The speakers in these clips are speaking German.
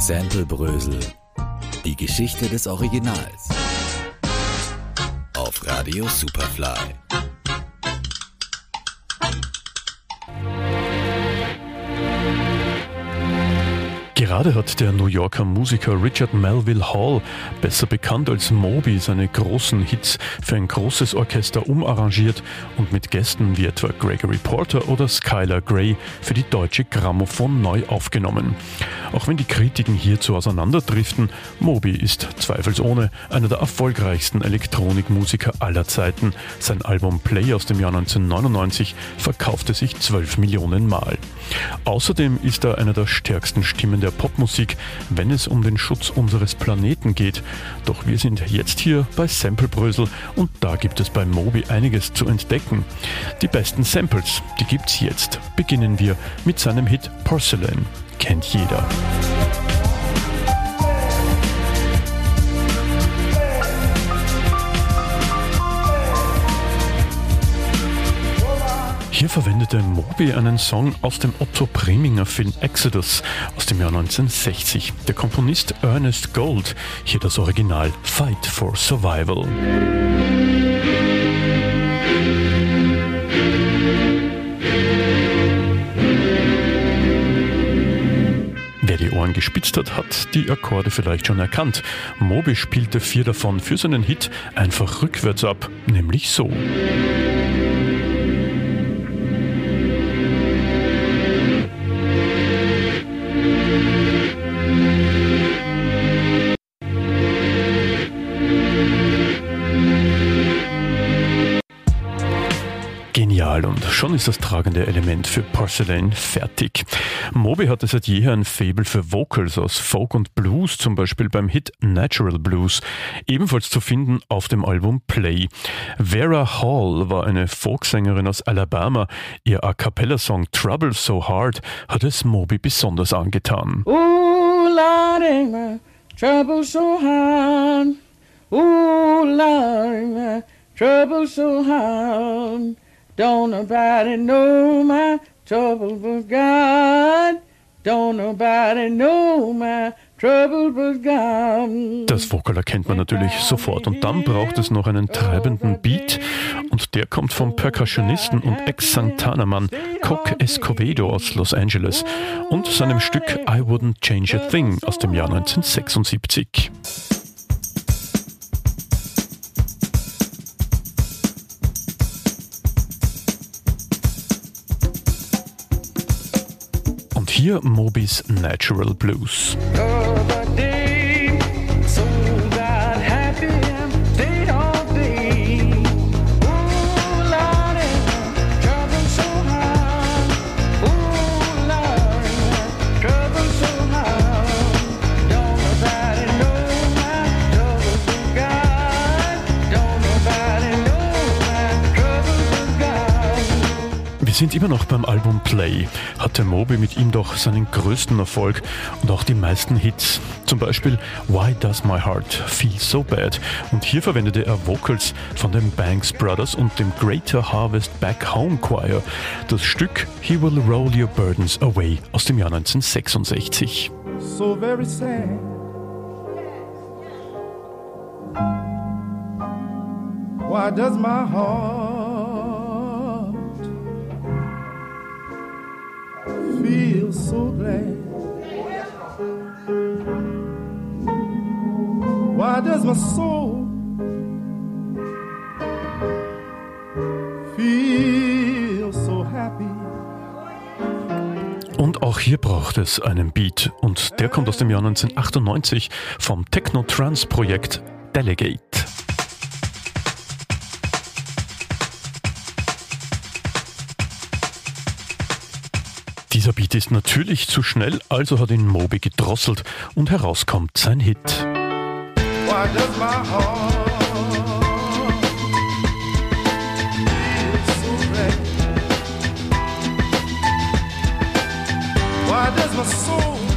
Sample Brösel. Die Geschichte des Originals. Auf Radio Superfly. Gerade hat der New Yorker Musiker Richard Melville Hall, besser bekannt als Moby, seine großen Hits für ein großes Orchester umarrangiert und mit Gästen wie etwa Gregory Porter oder Skylar Gray für die deutsche Grammophon neu aufgenommen. Auch wenn die Kritiken hierzu auseinanderdriften, Moby ist zweifelsohne einer der erfolgreichsten Elektronikmusiker aller Zeiten. Sein Album Play aus dem Jahr 1999 verkaufte sich 12 Millionen Mal. Außerdem ist er einer der stärksten Stimmen der Popmusik, wenn es um den Schutz unseres Planeten geht. Doch wir sind jetzt hier bei Samplebrösel und da gibt es bei Moby einiges zu entdecken. Die besten Samples, die gibt's jetzt. Beginnen wir mit seinem Hit Porcelain. Kennt jeder. Hier verwendete Moby einen Song aus dem Otto Preminger Film Exodus aus dem Jahr 1960. Der Komponist Ernest Gold, hier das Original Fight for Survival. Wer die Ohren gespitzt hat, hat die Akkorde vielleicht schon erkannt. Moby spielte vier davon für seinen Hit einfach rückwärts ab, nämlich so. Genial und schon ist das tragende Element für Porcelain fertig. Moby hatte seit jeher ein Faible für Vocals aus Folk und Blues, zum Beispiel beim Hit Natural Blues, ebenfalls zu finden auf dem Album Play. Vera Hall war eine Folksängerin aus Alabama. Ihr A Cappella-Song Trouble So Hard hat es Moby besonders angetan. Ooh, Lord, ain't my trouble so hard. Ooh, Lord, ain't my trouble so hard. Don't nobody know my trouble but God. Don't nobody know my trouble but God. Das Vokal erkennt man natürlich sofort und dann braucht es noch einen treibenden Beat und der kommt vom Percussionisten und Ex-Santana-Mann Cock Escovedo aus Los Angeles und seinem Stück I Wouldn't Change a Thing aus dem Jahr 1976. hier Mobis Natural Blues. Other Wir sind immer noch beim Album Play. Hatte Moby mit ihm doch seinen größten Erfolg und auch die meisten Hits. Zum Beispiel Why Does My Heart Feel So Bad? Und hier verwendete er Vocals von den Banks Brothers und dem Greater Harvest Back Home Choir. Das Stück He Will Roll Your Burdens Away aus dem Jahr 1966. so very sad. Why does my heart Why does my feel so happy? Und auch hier braucht es einen Beat und der kommt aus dem Jahr 1998 vom Techno-Trance-Projekt Delegate. Dieser Beat ist natürlich zu schnell, also hat ihn Moby gedrosselt und herauskommt sein Hit. Why does my heart feel so? Why does my soul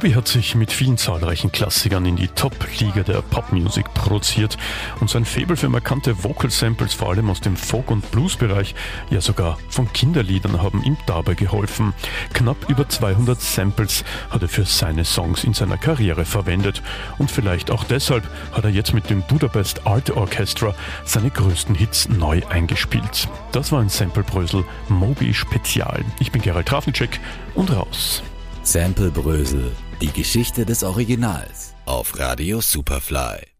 Moby hat sich mit vielen zahlreichen Klassikern in die Top-Liga der Popmusik produziert und sein Faible für markante Vocal-Samples, vor allem aus dem Folk- und Blues-Bereich, ja sogar von Kinderliedern, haben ihm dabei geholfen. Knapp über 200 Samples hat er für seine Songs in seiner Karriere verwendet und vielleicht auch deshalb hat er jetzt mit dem Budapest Art Orchestra seine größten Hits neu eingespielt. Das war ein Samplebrösel Moby Spezial. Ich bin Gerald Trafnicek und raus. Sample Brösel, die Geschichte des Originals auf Radio Superfly.